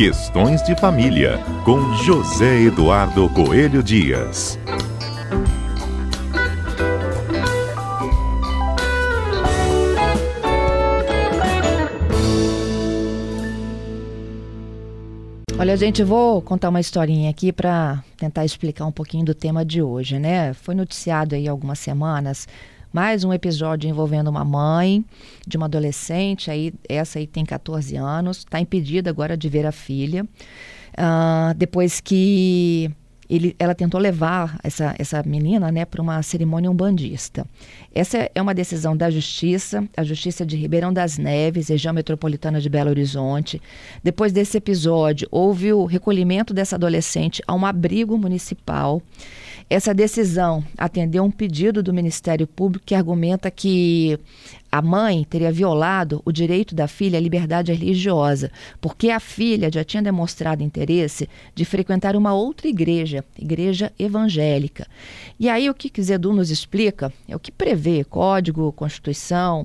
Questões de Família, com José Eduardo Coelho Dias. Olha, gente, vou contar uma historinha aqui para tentar explicar um pouquinho do tema de hoje, né? Foi noticiado aí algumas semanas mais um episódio envolvendo uma mãe de uma adolescente, aí essa aí tem 14 anos, está impedida agora de ver a filha, uh, depois que ele, ela tentou levar essa, essa menina né, para uma cerimônia umbandista. Essa é uma decisão da Justiça, a Justiça de Ribeirão das Neves, região metropolitana de Belo Horizonte. Depois desse episódio, houve o recolhimento dessa adolescente a um abrigo municipal. Essa decisão atendeu um pedido do Ministério Público que argumenta que a mãe teria violado o direito da filha à liberdade religiosa, porque a filha já tinha demonstrado interesse de frequentar uma outra igreja, igreja evangélica. E aí o que Zedu nos explica é o que prevê Código, Constituição,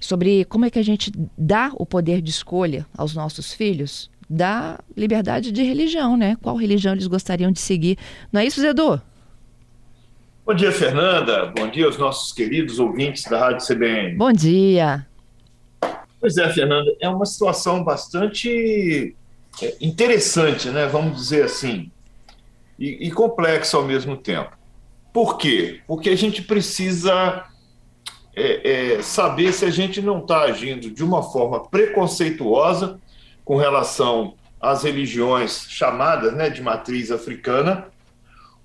sobre como é que a gente dá o poder de escolha aos nossos filhos da liberdade de religião, né? Qual religião eles gostariam de seguir. Não é isso, Zedu? Bom dia, Fernanda. Bom dia aos nossos queridos ouvintes da Rádio CBN. Bom dia. Pois é, Fernanda, é uma situação bastante é, interessante, né? Vamos dizer assim, e, e complexa ao mesmo tempo. Por quê? Porque a gente precisa é, é, saber se a gente não está agindo de uma forma preconceituosa com relação às religiões chamadas né, de matriz africana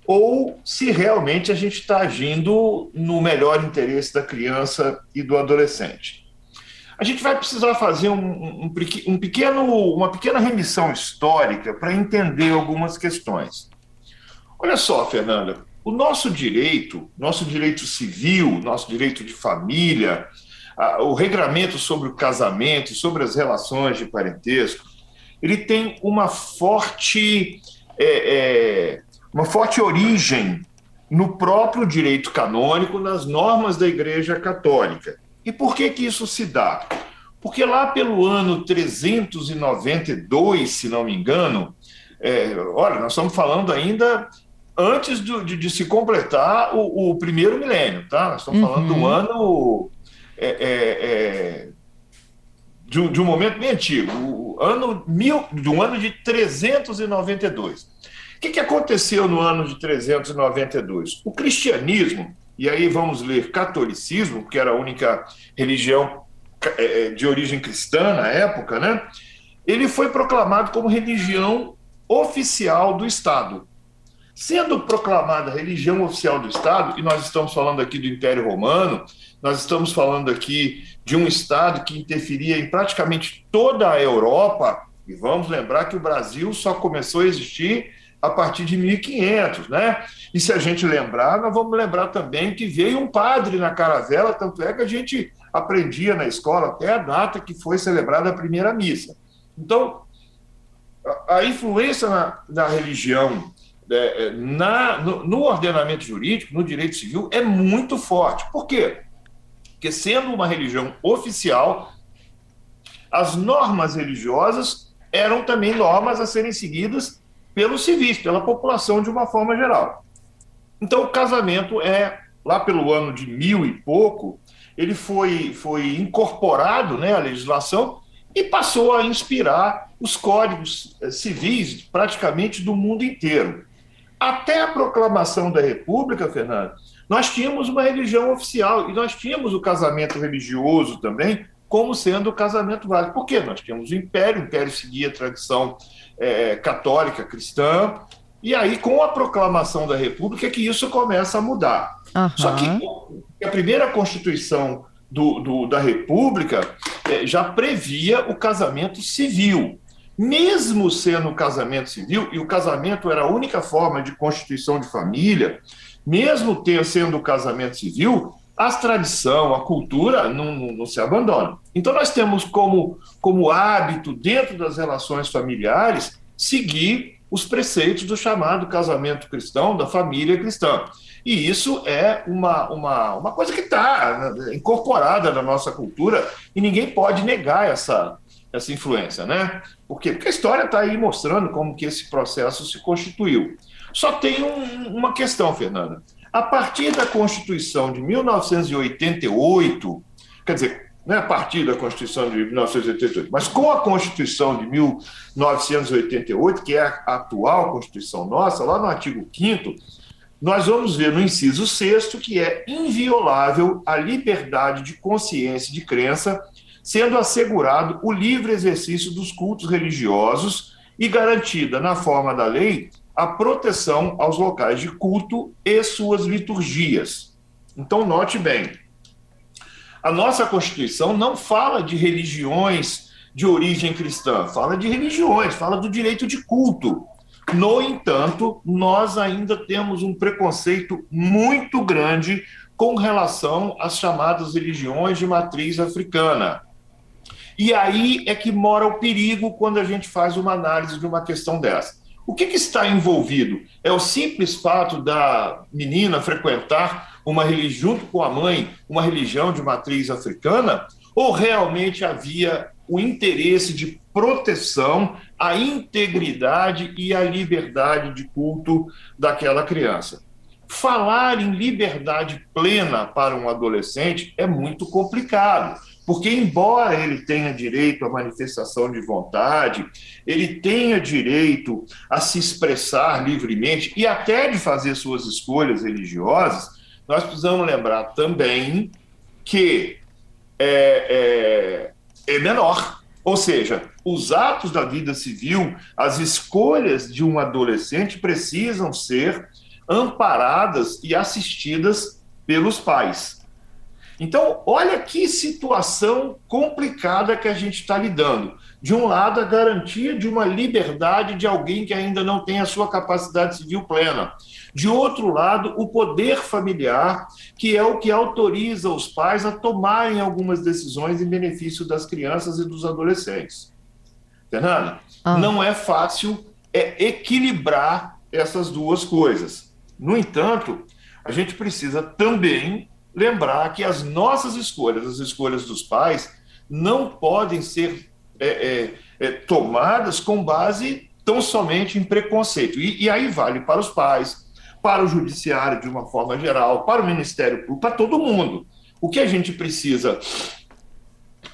ou se realmente a gente está agindo no melhor interesse da criança e do adolescente. A gente vai precisar fazer um, um, um pequeno, uma pequena remissão histórica para entender algumas questões. Olha só, Fernanda, o nosso direito, nosso direito civil, nosso direito de família, o regramento sobre o casamento sobre as relações de parentesco, ele tem uma forte é, é, uma forte origem no próprio direito canônico, nas normas da Igreja Católica. E por que que isso se dá? Porque lá pelo ano 392, se não me engano, é, olha, nós estamos falando ainda antes de, de, de se completar o, o, primeiro milênio, tá? Nós estamos uhum. falando do ano é, é, é, de, de, um momento bem antigo, o ano mil, do ano de 392. O que, que aconteceu no ano de 392? O cristianismo, e aí vamos ler catolicismo, que era a única religião é, é, de origem cristã na época, né? Ele foi proclamado como religião oficial do Estado. Sendo proclamada religião oficial do Estado, e nós estamos falando aqui do Império Romano, nós estamos falando aqui de um Estado que interferia em praticamente toda a Europa, e vamos lembrar que o Brasil só começou a existir a partir de 1500, né? E se a gente lembrar, nós vamos lembrar também que veio um padre na caravela, tanto é que a gente aprendia na escola até a data que foi celebrada a primeira missa. Então, a, influência na, na religião, é, é, na, no, no ordenamento jurídico, no direito civil, é muito forte. Por quê? Porque sendo uma religião oficial, as normas religiosas eram também normas a serem seguidas pelos civis, pela população de uma forma geral. Então, o casamento é, lá pelo ano de mil e pouco, ele foi, foi incorporado né, à legislação e passou a inspirar os códigos eh, civis praticamente do mundo inteiro. Até a proclamação da República, Fernando, nós tínhamos uma religião oficial e nós tínhamos o casamento religioso também como sendo o casamento válido. Por quê? Nós tínhamos o Império, o Império seguia a tradição é, católica cristã. E aí, com a proclamação da República, é que isso começa a mudar. Uhum. Só que a primeira Constituição do, do, da República é, já previa o casamento civil. Mesmo sendo o casamento civil, e o casamento era a única forma de constituição de família, mesmo ter, sendo o casamento civil, a tradição, a cultura não, não, não, se abandonam. Então, nós temos como, como hábito, dentro das relações familiares, seguir os preceitos do chamado casamento cristão, da família cristã. E isso é uma, uma, uma coisa que está incorporada na nossa cultura e ninguém pode negar essa, essa influência, né? Por quê? Porque a história está aí mostrando como que esse processo se constituiu. Só tem um, uma questão, Fernanda. A partir da Constituição de 1988, quer dizer, não é a partir da Constituição de 1988, mas com a Constituição de 1988, que é a atual Constituição nossa, lá no artigo 5 nós vamos ver no inciso 6 que é inviolável a liberdade de consciência e de crença, sendo assegurado o livre exercício dos cultos religiosos e garantida, na forma da lei, a proteção aos locais de culto e suas liturgias. Então, note bem, a nossa Constituição não fala de religiões de origem cristã, fala de religiões, fala do direito de culto. No entanto, nós ainda temos um preconceito muito grande com relação às chamadas religiões de matriz africana. E aí é que mora o perigo quando a gente faz uma análise de uma questão dessa. O que, que, está envolvido? É o simples fato da menina frequentar uma religião, junto com a mãe, uma religião de matriz africana? Ou realmente havia o interesse de proteção à integridade e à liberdade de culto daquela criança? Falar em liberdade plena para um adolescente é muito complicado porque, embora ele tenha direito à manifestação de vontade, ele tenha direito a se expressar livremente e até de fazer suas escolhas religiosas, nós precisamos lembrar também que é, é, é menor. Ou seja, os atos da vida civil, as escolhas de um adolescente precisam ser amparadas e assistidas pelos pais. Então, olha que situação complicada que a gente está lidando. De um lado, a garantia de uma liberdade de alguém que ainda não tem a sua capacidade civil plena. De outro lado, o poder familiar, que é o que autoriza os pais a tomarem algumas decisões em benefício das crianças e dos adolescentes. Fernanda, ah. não é fácil é equilibrar essas duas coisas. No entanto, a gente precisa também lembrar que as nossas escolhas, as escolhas dos pais, não podem ser é, é, é, tomadas com base tão somente em preconceito. E, e, aí vale para os pais, para o judiciário de uma forma geral, para o Ministério Público, para todo mundo. O que a gente precisa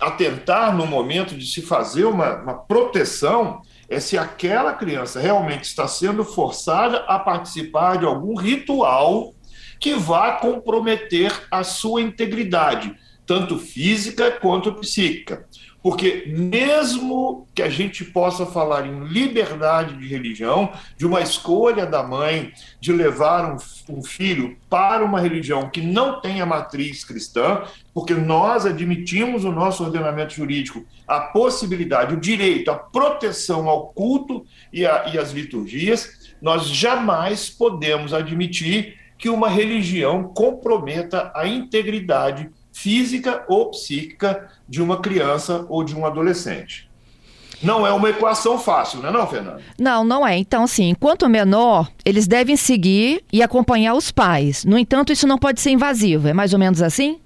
atentar no momento de se fazer uma, uma proteção é se aquela criança realmente está sendo forçada a participar de algum ritual que vá comprometer a sua integridade, tanto física quanto psíquica. Porque, mesmo que a gente possa falar em liberdade de religião, de uma escolha da mãe de levar um, um, filho para uma religião que não tenha matriz cristã, porque nós admitimos no nosso ordenamento jurídico a possibilidade, o direito, a proteção ao culto e, e às liturgias, nós jamais podemos admitir que uma religião comprometa a integridade física ou psíquica de uma criança ou de um adolescente. Não é uma equação fácil, não é não, Fernando? Não, não é. Então, assim, enquanto menor, eles devem seguir e acompanhar os pais. No entanto, isso não pode ser invasivo. É mais ou menos assim?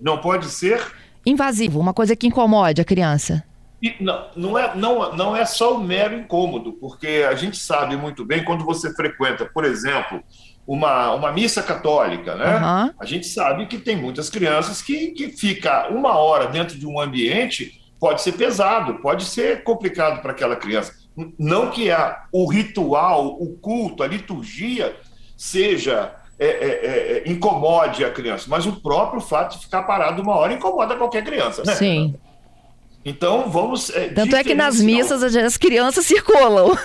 Não pode ser? Invasivo, uma coisa que incomode a criança. E não, não, é, não, não é só o mero incômodo, porque a gente sabe muito bem quando você frequenta, por exemplo, uma, uma missa católica, né? Uhum. A gente sabe que tem muitas crianças que, que fica uma hora dentro de um ambiente pode ser pesado, pode ser complicado para aquela criança. Não que a, o ritual, o culto, a liturgia seja é, é, é, é, incomode a criança, mas o próprio fato de ficar parado uma hora incomoda qualquer criança, né? Sim. Então vamos. É, Tanto é que nas missas as crianças circulam.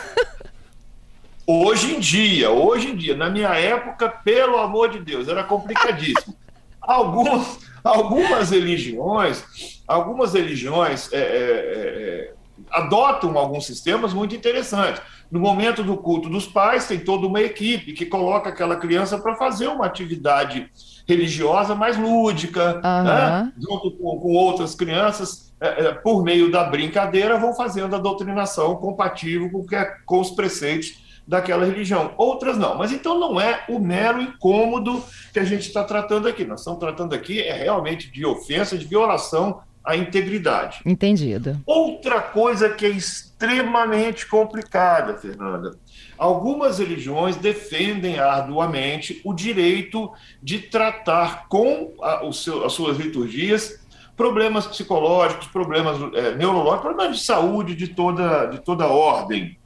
Hoje em dia, hoje em dia, na minha época, pelo amor de Deus, era complicadíssimo. Algumas, algumas religiões, algumas religiões é, é, é, adotam alguns sistemas muito interessantes. No momento do culto dos pais, tem toda uma equipe que coloca aquela criança para fazer uma atividade religiosa mais lúdica, uhum. né? junto com, com, outras crianças, é, é, por meio da brincadeira, vão fazendo a doutrinação compatível com, com os preceitos daquela religião. Outras não. Mas então não é o mero incômodo que a gente está tratando aqui. Nós estamos tratando aqui é realmente de ofensa, de violação a integridade. Entendido. Outra coisa que é extremamente complicada, Fernanda. Algumas religiões defendem arduamente o direito de tratar com a, seu, as suas liturgias problemas psicológicos, problemas é, neurológicos, problemas de saúde de toda, de toda ordem.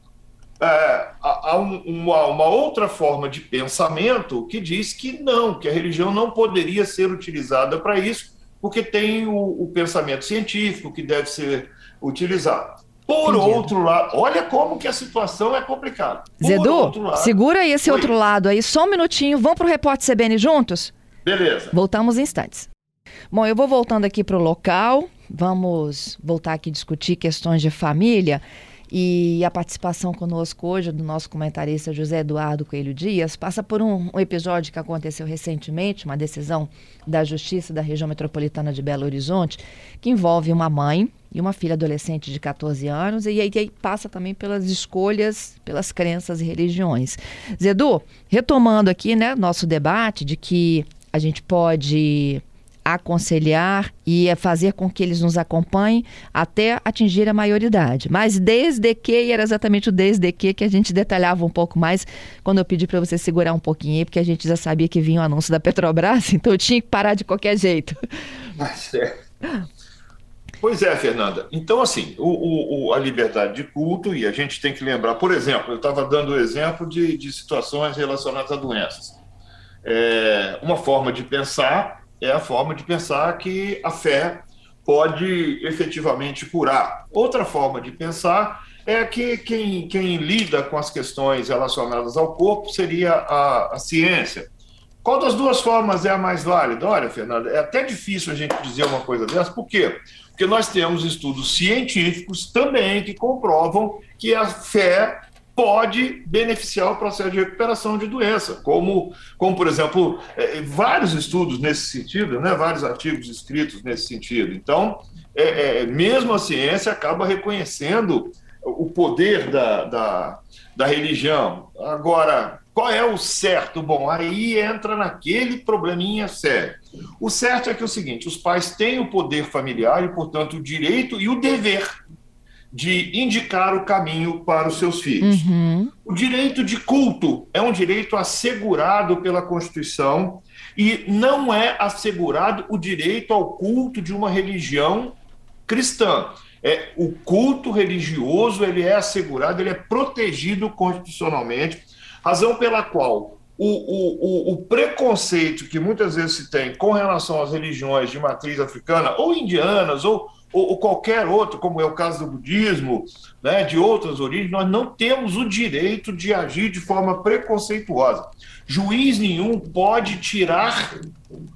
É, há um, uma, uma, outra forma de pensamento que diz que não, que a religião não poderia ser utilizada para isso, porque tem o, o, pensamento científico que deve ser utilizado. Por Entendido. outro lado, olha como que a situação é complicada. Por Zedu, lado, segura aí esse outro lado aí, só um minutinho. Vamos para o Repórter CBN juntos? Beleza. Voltamos em instantes. Bom, eu vou voltando aqui para o local. Vamos voltar aqui discutir questões de família. E a participação conosco hoje do nosso comentarista José Eduardo Coelho Dias passa por um, um, episódio que aconteceu recentemente, uma decisão da Justiça da Região Metropolitana de Belo Horizonte, que envolve uma mãe e uma filha adolescente de 14 anos, e aí, aí passa também pelas escolhas, pelas crenças e religiões. Zedu, retomando aqui né, nosso debate de que a gente pode aconselhar e fazer com que eles nos acompanhem até atingir a maioridade. Mas desde que, e era exatamente o desde que que a gente detalhava um pouco mais quando eu pedi para você segurar um pouquinho porque a gente já sabia que vinha o anúncio da Petrobras, então eu tinha que parar de qualquer jeito. Mas é. Pois é, Fernanda. Então, assim, o, o, a liberdade de culto, e a gente tem que lembrar, por exemplo, eu estava dando o exemplo de, de situações relacionadas a doenças. É, uma forma de pensar é a forma de pensar que a fé pode efetivamente curar. Outra forma de pensar é que quem, quem lida com as questões relacionadas ao corpo seria a, a ciência. Qual das duas formas é a mais válida? Olha, Fernanda, é até difícil a gente dizer uma coisa dessa, por quê? Porque nós temos estudos científicos também que comprovam que a fé pode beneficiar o processo de recuperação de doença, como, como por exemplo, é, vários estudos nesse sentido, né, vários artigos escritos nesse sentido. Então, é, é, mesmo a ciência acaba reconhecendo o poder da, da, da religião. Agora, qual é o certo? Bom, aí entra naquele probleminha sério. O certo é que é o seguinte: os pais têm o poder familiar e, portanto, o direito e o dever de indicar o caminho para os seus filhos. Uhum. O direito de culto é um direito assegurado pela Constituição e não é assegurado o direito ao culto de uma religião cristã. É, o culto religioso ele é assegurado, ele é protegido constitucionalmente, razão pela qual o, o, o, o, preconceito que muitas vezes se tem com relação às religiões de matriz africana, ou indianas, ou, ou, ou, qualquer outro, como é o caso do budismo, né, de outras origens, nós não temos o direito de agir de forma preconceituosa. Juiz nenhum pode tirar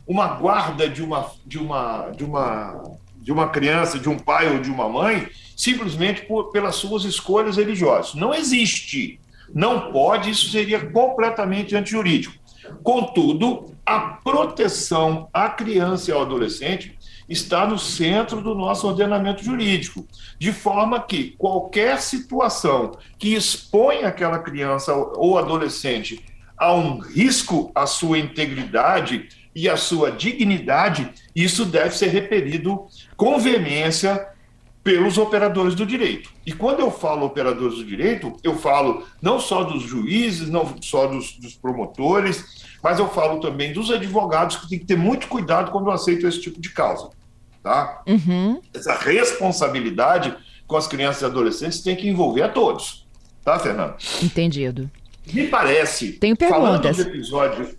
uma guarda de uma, de uma, de uma, de uma criança, de um pai ou de uma mãe, simplesmente por, pelas suas escolhas religiosas. Não existe. Não pode, isso seria completamente antijurídico. Contudo, a proteção à criança e ao adolescente está no centro do nosso ordenamento jurídico, de forma que qualquer situação que expõe aquela criança ou adolescente a um risco à sua integridade e à sua dignidade, isso deve ser repelido com veemência pelos operadores do direito. E quando eu falo operadores do direito, eu falo não só dos juízes, não só dos, dos promotores, mas eu falo também dos advogados que têm que ter muito cuidado quando aceitam esse tipo de causa. Tá? Uhum. Essa responsabilidade com as crianças e adolescentes tem que envolver a todos. Tá, Fernando? Entendido. Me parece, Tenho perguntas. falando do episódio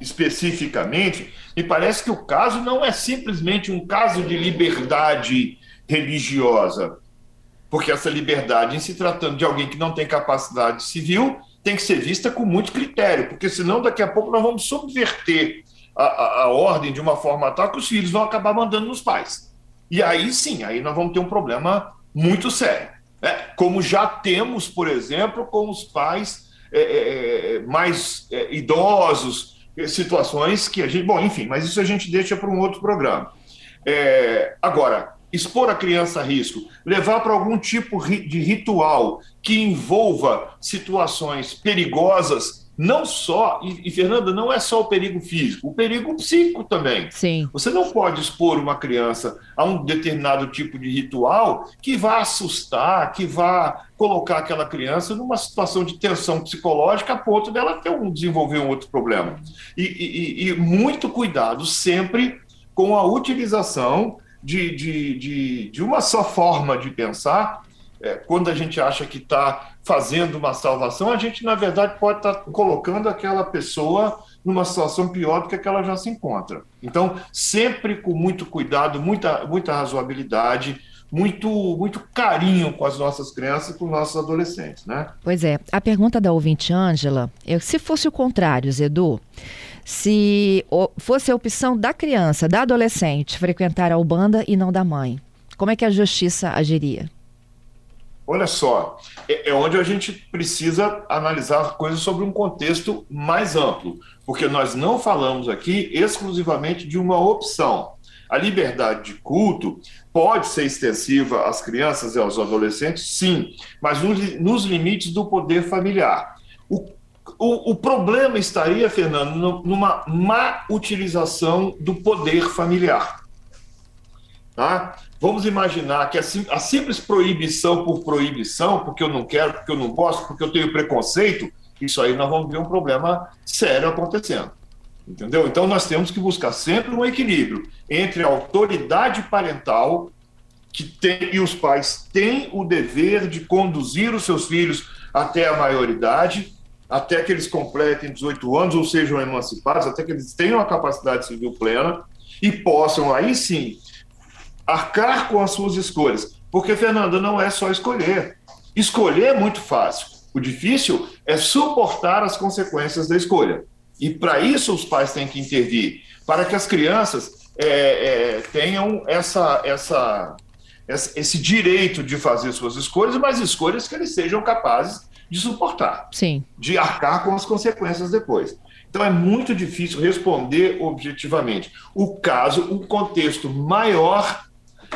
especificamente, me parece que o caso não é simplesmente um caso de liberdade religiosa, porque essa liberdade, em se tratando de alguém que não tem capacidade civil, tem que ser vista com muito critério, porque senão daqui a pouco nós vamos subverter a, a, a ordem de uma forma tal que os filhos vão acabar mandando nos pais. E aí sim, aí nós vamos ter um problema muito sério. Né? Como já temos, por exemplo, com os pais é, é, é mais é, idosos, é, situações que a gente. Bom, enfim, mas isso a gente deixa para um outro programa. É, agora, expor a criança a risco, levar para algum tipo de ritual que envolva situações perigosas, não só, e, e, Fernanda, não é só o perigo físico, o perigo psíquico também. Sim. Você não pode expor uma criança a um determinado tipo de ritual que vá assustar, que vá colocar aquela criança numa situação de tensão psicológica a ponto dela ter um, desenvolver um outro problema. E, e, e muito cuidado sempre com a utilização de, de, de, de uma só forma de pensar é, quando a gente acha que está fazendo uma salvação, a gente, na verdade, pode estar tá colocando aquela pessoa numa situação pior do que, que ela já se encontra. Então, sempre com muito cuidado, muita, muita razoabilidade, muito, muito carinho com as nossas crianças e com os nossos adolescentes, né? Pois é. A pergunta da ouvinte Ângela é se fosse o contrário, Zedu, se fosse a opção da criança, da adolescente, frequentar a Ubanda e não da mãe, como é que a justiça agiria? Olha só, é, é onde a gente precisa analisar coisas sobre um contexto mais amplo, porque nós não falamos aqui exclusivamente de uma opção. A liberdade de culto pode ser extensiva às crianças e aos adolescentes, sim, mas nos limites do poder familiar. O, o, o problema estaria, Fernando, numa má utilização do poder familiar. Tá? Vamos imaginar que a, a simples proibição por proibição, porque eu não quero, porque eu não gosto, porque eu tenho preconceito, isso aí nós vamos ver um problema sério acontecendo. Entendeu? Então nós temos que buscar sempre um equilíbrio entre a autoridade parental que tem e os pais têm o dever de conduzir os seus filhos até a maioridade, até que eles completem 18 anos ou sejam emancipados, até que eles tenham a capacidade civil plena e possam aí sim arcar com as suas escolhas. Porque, Fernanda, não é só escolher. Escolher é muito fácil. O difícil é suportar as consequências da escolha. E para isso os pais têm que intervir, para que as crianças é, é, tenham essa, essa, esse direito de fazer suas escolhas, mas escolhas que eles sejam capazes de suportar, Sim. de arcar com as consequências depois. Então é muito difícil responder objetivamente. O caso, o contexto maior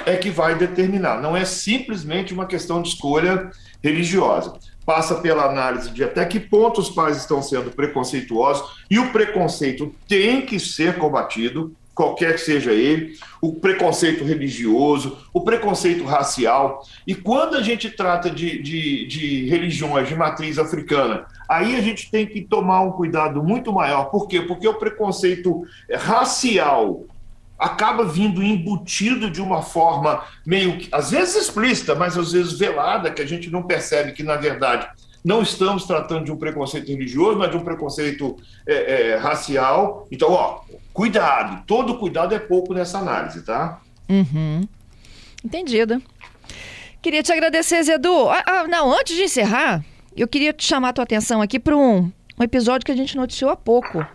é que vai determinar. Não é simplesmente uma questão de escolha religiosa. Passa pela análise de até que ponto os pais estão sendo preconceituosos, e o preconceito tem que ser combatido, qualquer que seja ele, o preconceito religioso, o preconceito racial. E quando a gente trata de, de, de, religiões de matriz africana, aí a gente tem que tomar um cuidado muito maior. Por quê? Porque o preconceito racial acaba vindo embutido de uma forma meio que, às vezes explícita, mas às vezes velada, que a gente não percebe que, na verdade, não estamos tratando de um preconceito religioso, mas de um preconceito é, é, racial. Então, ó, cuidado, todo cuidado é pouco nessa análise, tá? Uhum. Entendido. Queria te agradecer, Zedu. Ah, ah, não, antes de encerrar, eu queria te chamar a tua atenção aqui para um, um episódio que a gente noticiou há pouco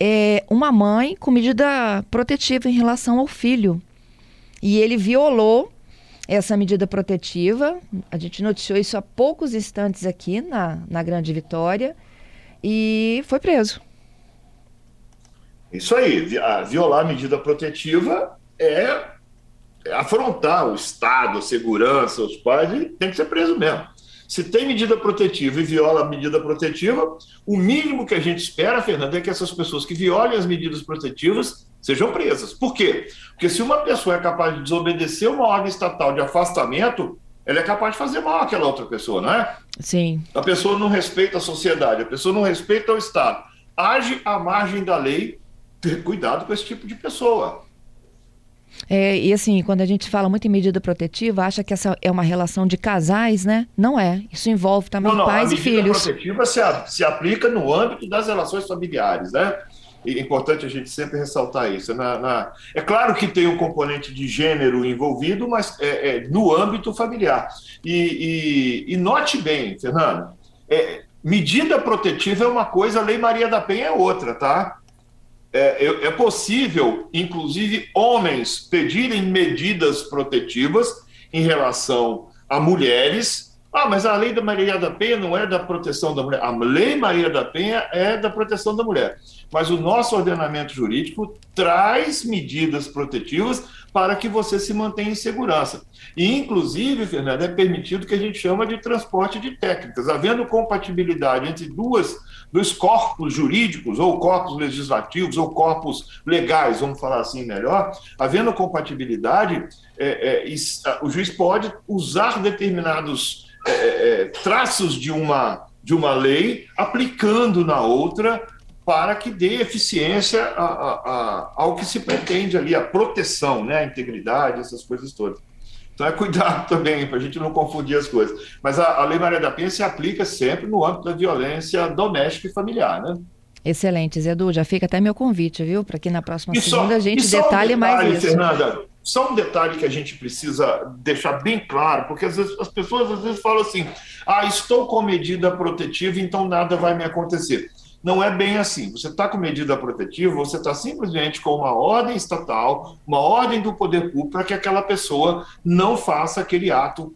é, uma mãe com medida protetiva em relação ao filho. E ele violou essa medida protetiva. A gente noticiou isso há poucos instantes aqui na, na Grande Vitória e foi preso. Isso aí, violar a medida protetiva é, é afrontar o Estado, a segurança, os pais, e tem que ser preso mesmo. Se tem medida protetiva e viola a medida protetiva, o mínimo que a gente espera, Fernando, é que essas pessoas que violem as medidas protetivas sejam presas. Por quê? Porque se uma pessoa é capaz de desobedecer uma ordem estatal de afastamento, ela é capaz de fazer mal àquela outra pessoa, não é? Sim. A pessoa não respeita a sociedade, a pessoa não respeita o Estado. Age à margem da lei, ter cuidado com esse tipo de pessoa. É, e assim, quando a gente fala muito em medida protetiva, acha que essa é uma relação de casais, né? Não é. Isso envolve também não, não, pais e filhos. A medida protetiva se, se aplica no âmbito das relações familiares, né? É importante a gente sempre ressaltar isso. Na, na... É claro que tem um componente de gênero envolvido, mas é, é no âmbito familiar. E, e, e note bem, Fernando, é, medida protetiva é uma coisa, a Lei Maria da Penha é outra, tá? É, é possível, inclusive, homens pedirem medidas protetivas em relação a mulheres. Ah, mas a lei da Maria da Penha não é da proteção da mulher. A lei Maria da Penha é da proteção da mulher. Mas o nosso ordenamento jurídico traz medidas protetivas para que você se mantenha em segurança. E, inclusive, Fernando, é permitido que a gente chama de transporte de técnicas, havendo compatibilidade entre duas, dois corpos jurídicos, ou corpos legislativos, ou corpos legais, vamos falar assim melhor, havendo compatibilidade, é, é, o juiz pode usar determinados é, é, traços de uma, de uma lei, aplicando na outra para que dê eficiência a, a, a, ao que se pretende ali, a proteção, né, a integridade, essas coisas todas. Então é cuidado também, para a gente não confundir as coisas. Mas a, Lei Maria da Penha se aplica sempre no âmbito da violência doméstica e familiar, né? Excelente, Zedu. Já fica até meu convite, viu? Para que na próxima e segunda só, a gente detalhe um detalhe, mais isso. Fernanda, só um detalhe que a gente precisa deixar bem claro, porque às vezes as pessoas às vezes falam assim: ah, estou com medida protetiva, então nada vai me acontecer. Não é bem assim. Você está com medida protetiva, você está simplesmente com uma ordem estatal, uma ordem do poder público para que aquela pessoa não faça aquele ato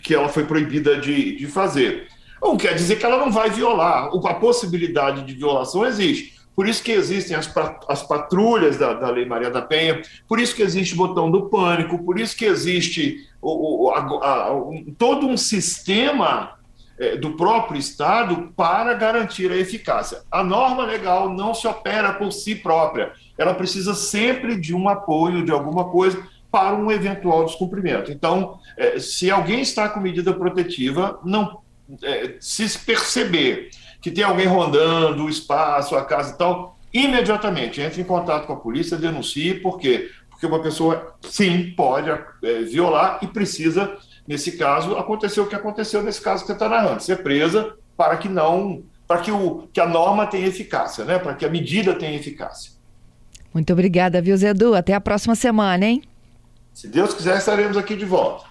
que ela foi proibida de, de fazer. Não quer dizer que ela não vai violar. A possibilidade de violação existe. Por isso que existem as, as patrulhas da, da, Lei Maria da Penha, por isso que existe o botão do pânico, por isso que existe o, o, a, a, um, todo um sistema do próprio Estado para garantir a eficácia. A norma legal não se opera por si própria, ela precisa sempre de um apoio, de alguma coisa, para um eventual descumprimento. Então, é, se alguém está com medida protetiva, não é, se perceber que tem alguém rondando o espaço, a casa e tal, imediatamente entre em contato com a polícia, denuncie, por quê? Porque uma pessoa, sim, pode é, violar e precisa Nesse caso, aconteceu o que aconteceu nesse caso que você está narrando, ser presa para que não, para que, o, que a norma tenha eficácia, né? para que a medida tenha eficácia. Muito obrigada, viu, Zedu? Até a próxima semana, hein? Se Deus quiser, estaremos aqui de volta.